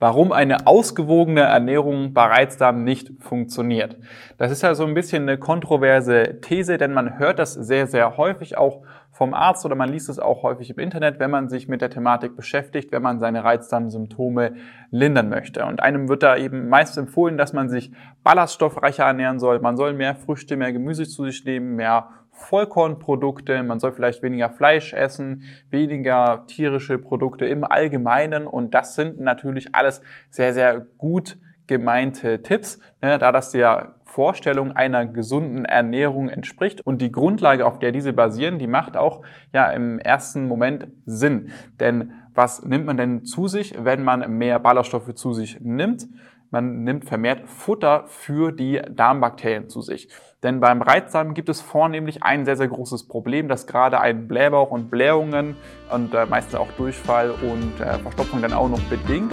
warum eine ausgewogene Ernährung bei Reizdarm nicht funktioniert. Das ist ja so ein bisschen eine kontroverse These, denn man hört das sehr, sehr häufig auch vom Arzt oder man liest es auch häufig im Internet, wenn man sich mit der Thematik beschäftigt, wenn man seine Reizdarmsymptome lindern möchte. Und einem wird da eben meist empfohlen, dass man sich ballaststoffreicher ernähren soll. Man soll mehr Früchte, mehr Gemüse zu sich nehmen, mehr Vollkornprodukte, man soll vielleicht weniger Fleisch essen, weniger tierische Produkte im Allgemeinen und das sind natürlich alles sehr, sehr gut gemeinte Tipps, ne, da das der Vorstellung einer gesunden Ernährung entspricht und die Grundlage, auf der diese basieren, die macht auch ja im ersten Moment Sinn. Denn was nimmt man denn zu sich, wenn man mehr Ballaststoffe zu sich nimmt? Man nimmt vermehrt Futter für die Darmbakterien zu sich. Denn beim Reizdarm gibt es vornehmlich ein sehr, sehr großes Problem, das gerade ein Blähbauch und Blähungen und äh, meistens auch Durchfall und äh, Verstopfung dann auch noch bedingt.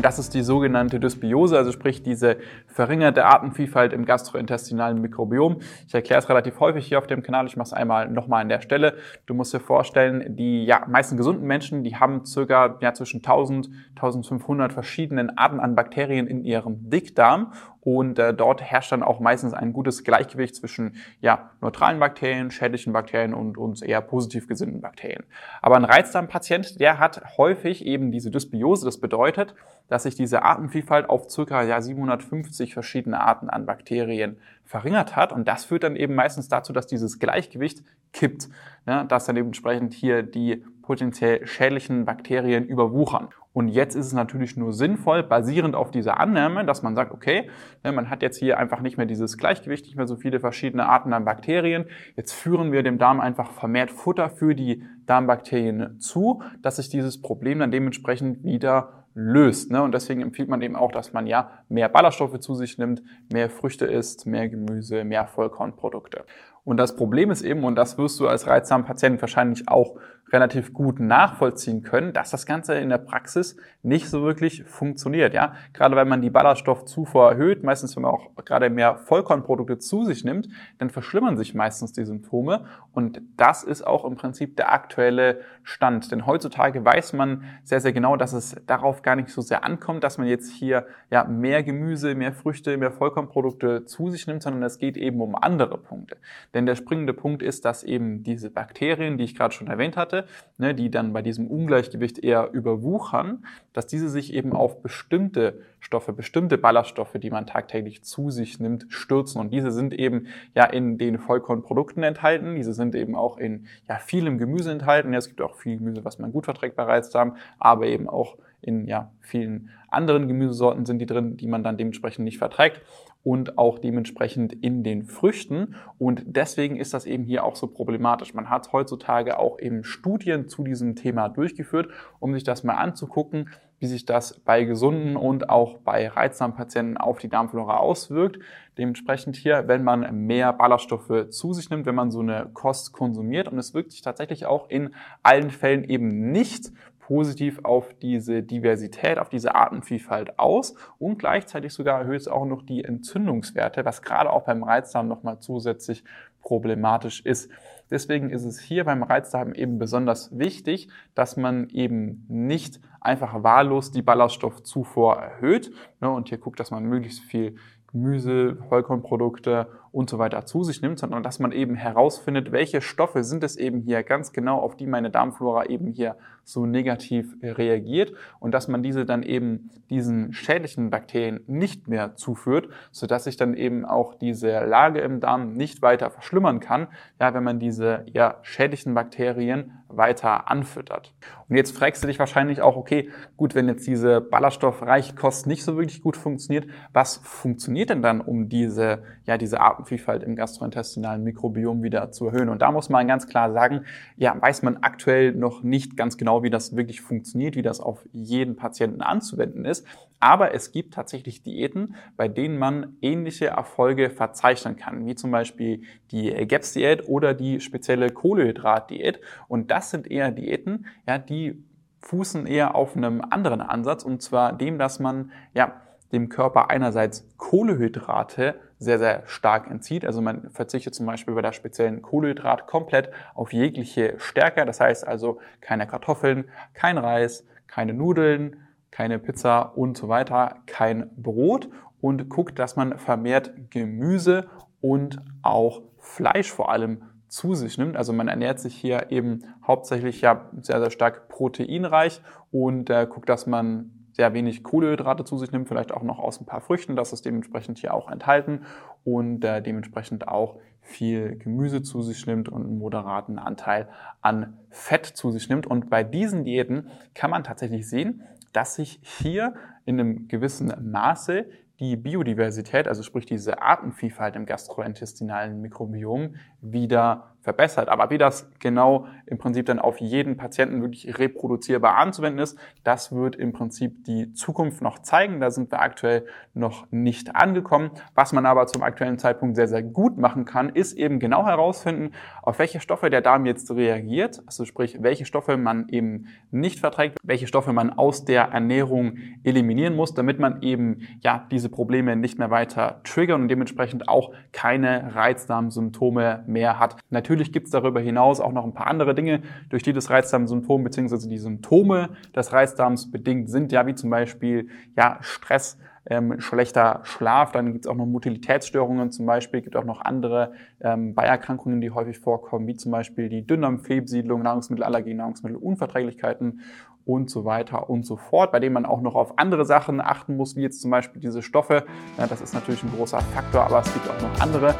Und das ist die sogenannte Dysbiose, also sprich diese verringerte Artenvielfalt im gastrointestinalen Mikrobiom. Ich erkläre es relativ häufig hier auf dem Kanal. Ich mache es einmal nochmal an der Stelle. Du musst dir vorstellen, die ja, meisten gesunden Menschen, die haben circa ja, zwischen 1000, 1500 verschiedenen Arten an Bakterien in ihrem Dickdarm und äh, dort herrscht dann auch meistens ein gutes Gleichgewicht zwischen ja, neutralen Bakterien, schädlichen Bakterien und uns eher positiv gesinnten Bakterien. Aber ein Reizdarmpatient, der hat häufig eben diese Dysbiose. Das bedeutet, dass sich diese Artenvielfalt auf circa ja, 750 verschiedene Arten an Bakterien verringert hat. Und das führt dann eben meistens dazu, dass dieses Gleichgewicht kippt, ne, dass dann eben entsprechend hier die potenziell schädlichen Bakterien überwuchern. Und jetzt ist es natürlich nur sinnvoll, basierend auf dieser Annahme, dass man sagt, okay, ne, man hat jetzt hier einfach nicht mehr dieses Gleichgewicht, nicht mehr so viele verschiedene Arten an Bakterien. Jetzt führen wir dem Darm einfach vermehrt Futter für die Darmbakterien zu, dass sich dieses Problem dann dementsprechend wieder löst. Ne? Und deswegen empfiehlt man eben auch, dass man ja mehr Ballaststoffe zu sich nimmt, mehr Früchte isst, mehr Gemüse, mehr Vollkornprodukte. Und das Problem ist eben, und das wirst du als Reizdarmpatient wahrscheinlich auch relativ gut nachvollziehen können, dass das Ganze in der Praxis nicht so wirklich funktioniert. Ja, gerade wenn man die Ballaststoffzufuhr erhöht, meistens wenn man auch gerade mehr Vollkornprodukte zu sich nimmt, dann verschlimmern sich meistens die Symptome. Und das ist auch im Prinzip der aktuelle Stand. Denn heutzutage weiß man sehr, sehr genau, dass es darauf gar nicht so sehr ankommt, dass man jetzt hier ja mehr Gemüse, mehr Früchte, mehr Vollkornprodukte zu sich nimmt, sondern es geht eben um andere Punkte. Denn der springende Punkt ist, dass eben diese Bakterien, die ich gerade schon erwähnt hatte, ne, die dann bei diesem Ungleichgewicht eher überwuchern, dass diese sich eben auf bestimmte Stoffe, bestimmte Ballaststoffe, die man tagtäglich zu sich nimmt, stürzen. Und diese sind eben ja in den Vollkornprodukten enthalten. Diese sind eben auch in ja, vielem Gemüse enthalten. Ja, es gibt auch viel Gemüse, was man gut verträgt bei Reizdarm, aber eben auch in ja, vielen anderen Gemüsesorten sind die drin, die man dann dementsprechend nicht verträgt und auch dementsprechend in den Früchten. Und deswegen ist das eben hier auch so problematisch. Man hat heutzutage auch eben Studien zu diesem Thema durchgeführt, um sich das mal anzugucken, wie sich das bei gesunden und auch bei reizsamen Patienten auf die Darmflora auswirkt. Dementsprechend hier, wenn man mehr Ballaststoffe zu sich nimmt, wenn man so eine Kost konsumiert und es wirkt sich tatsächlich auch in allen Fällen eben nicht positiv auf diese Diversität, auf diese Artenvielfalt aus und gleichzeitig sogar erhöht es auch noch die Entzündungswerte, was gerade auch beim Reizdarm nochmal zusätzlich problematisch ist. Deswegen ist es hier beim Reizdarm eben besonders wichtig, dass man eben nicht einfach wahllos die Ballaststoffzufuhr erhöht ne, und hier guckt, dass man möglichst viel Gemüse, Vollkornprodukte und so weiter zu sich nimmt, sondern dass man eben herausfindet, welche Stoffe sind es eben hier ganz genau, auf die meine Darmflora eben hier so negativ reagiert und dass man diese dann eben diesen schädlichen Bakterien nicht mehr zuführt, sodass sich dann eben auch diese Lage im Darm nicht weiter verschlimmern kann, ja, wenn man diese ja, schädlichen Bakterien weiter anfüttert. Und jetzt fragst du dich wahrscheinlich auch, okay, gut, wenn jetzt diese ballaststoffreiche Kost nicht so wirklich gut funktioniert, was funktioniert denn dann, um diese, ja, diese Artenvielfalt im gastrointestinalen Mikrobiom wieder zu erhöhen? Und da muss man ganz klar sagen, ja, weiß man aktuell noch nicht ganz genau, wie das wirklich funktioniert, wie das auf jeden Patienten anzuwenden ist. Aber es gibt tatsächlich Diäten, bei denen man ähnliche Erfolge verzeichnen kann, wie zum Beispiel die GAPS-Diät oder die spezielle Kohlehydrat-Diät. Und das sind eher Diäten, ja, die fußen eher auf einem anderen Ansatz, und zwar dem, dass man ja dem Körper einerseits Kohlehydrate sehr, sehr stark entzieht. Also man verzichtet zum Beispiel bei der speziellen Kohlehydrat komplett auf jegliche Stärke. Das heißt also keine Kartoffeln, kein Reis, keine Nudeln, keine Pizza und so weiter, kein Brot und guckt, dass man vermehrt Gemüse und auch Fleisch vor allem zu sich nimmt. Also man ernährt sich hier eben hauptsächlich ja sehr, sehr stark proteinreich und äh, guckt, dass man sehr wenig Kohlenhydrate zu sich nimmt, vielleicht auch noch aus ein paar Früchten, das ist dementsprechend hier auch enthalten und äh, dementsprechend auch viel Gemüse zu sich nimmt und einen moderaten Anteil an Fett zu sich nimmt. Und bei diesen Diäten kann man tatsächlich sehen, dass sich hier in einem gewissen Maße die Biodiversität, also sprich diese Artenvielfalt im gastrointestinalen Mikrobiom, wieder verbessert. Aber wie das genau im Prinzip dann auf jeden Patienten wirklich reproduzierbar anzuwenden ist, das wird im Prinzip die Zukunft noch zeigen. Da sind wir aktuell noch nicht angekommen. Was man aber zum aktuellen Zeitpunkt sehr, sehr gut machen kann, ist eben genau herausfinden, auf welche Stoffe der Darm jetzt reagiert. Also sprich, welche Stoffe man eben nicht verträgt, welche Stoffe man aus der Ernährung eliminieren muss, damit man eben ja diese Probleme nicht mehr weiter triggern und dementsprechend auch keine Reizdarmsymptome mehr hat. Natürlich gibt es darüber hinaus auch noch ein paar andere Dinge, durch die das Reizdarmsymptom bzw. die Symptome des Reizdarms bedingt sind, ja, wie zum Beispiel ja, Stress, ähm, schlechter Schlaf, dann gibt es auch noch Motilitätsstörungen zum Beispiel, gibt auch noch andere ähm, Beierkrankungen, die häufig vorkommen, wie zum Beispiel die Dünndarmfehlbesiedlung, Nahrungsmittelallergie, Nahrungsmittelunverträglichkeiten und so weiter und so fort, bei denen man auch noch auf andere Sachen achten muss, wie jetzt zum Beispiel diese Stoffe. Ja, das ist natürlich ein großer Faktor, aber es gibt auch noch andere.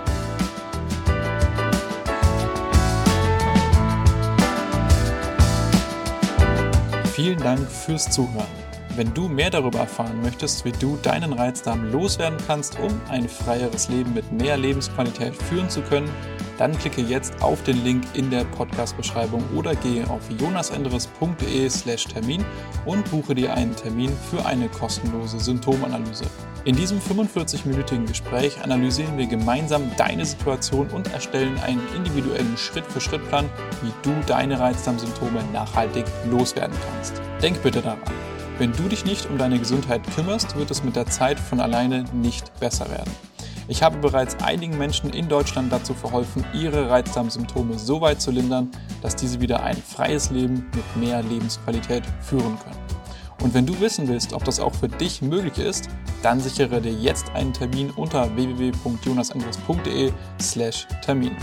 Vielen Dank fürs Zuhören. Wenn du mehr darüber erfahren möchtest, wie du deinen Reizdarm loswerden kannst, um ein freieres Leben mit mehr Lebensqualität führen zu können, dann klicke jetzt auf den Link in der Podcast-Beschreibung oder gehe auf jonasenderes.de/slash Termin und buche dir einen Termin für eine kostenlose Symptomanalyse. In diesem 45-minütigen Gespräch analysieren wir gemeinsam deine Situation und erstellen einen individuellen Schritt-für-Schritt-Plan, wie du deine Reizdarmsymptome nachhaltig loswerden kannst. Denk bitte daran. Wenn du dich nicht um deine Gesundheit kümmerst, wird es mit der Zeit von alleine nicht besser werden. Ich habe bereits einigen Menschen in Deutschland dazu verholfen, ihre Reizdarmsymptome so weit zu lindern, dass diese wieder ein freies Leben mit mehr Lebensqualität führen können. Und wenn du wissen willst, ob das auch für dich möglich ist, dann sichere dir jetzt einen Termin unter www.jonasandres.de/termin.